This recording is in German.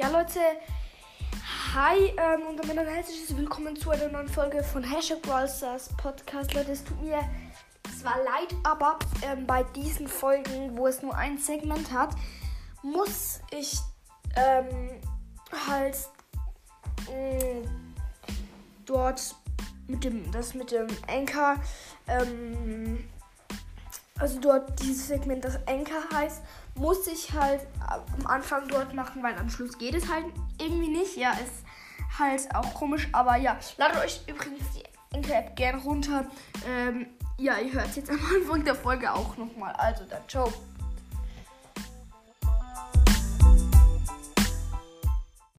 Ja, Leute, hi ähm, und damit ein herzliches Willkommen zu einer neuen Folge von Hashtag Brawlstars Podcast. Leute, es tut mir zwar leid, aber ähm, bei diesen Folgen, wo es nur ein Segment hat, muss ich ähm, halt mh, dort mit dem, das mit dem Anchor, ähm, also dort dieses Segment, das Anchor heißt, muss ich halt am Anfang dort machen, weil am Schluss geht es halt irgendwie nicht. Ja, ist halt auch komisch, aber ja, ladet euch übrigens die Anchor-App gerne runter. Ähm, ja, ihr hört jetzt am Anfang der Folge auch nochmal. Also dann, ciao.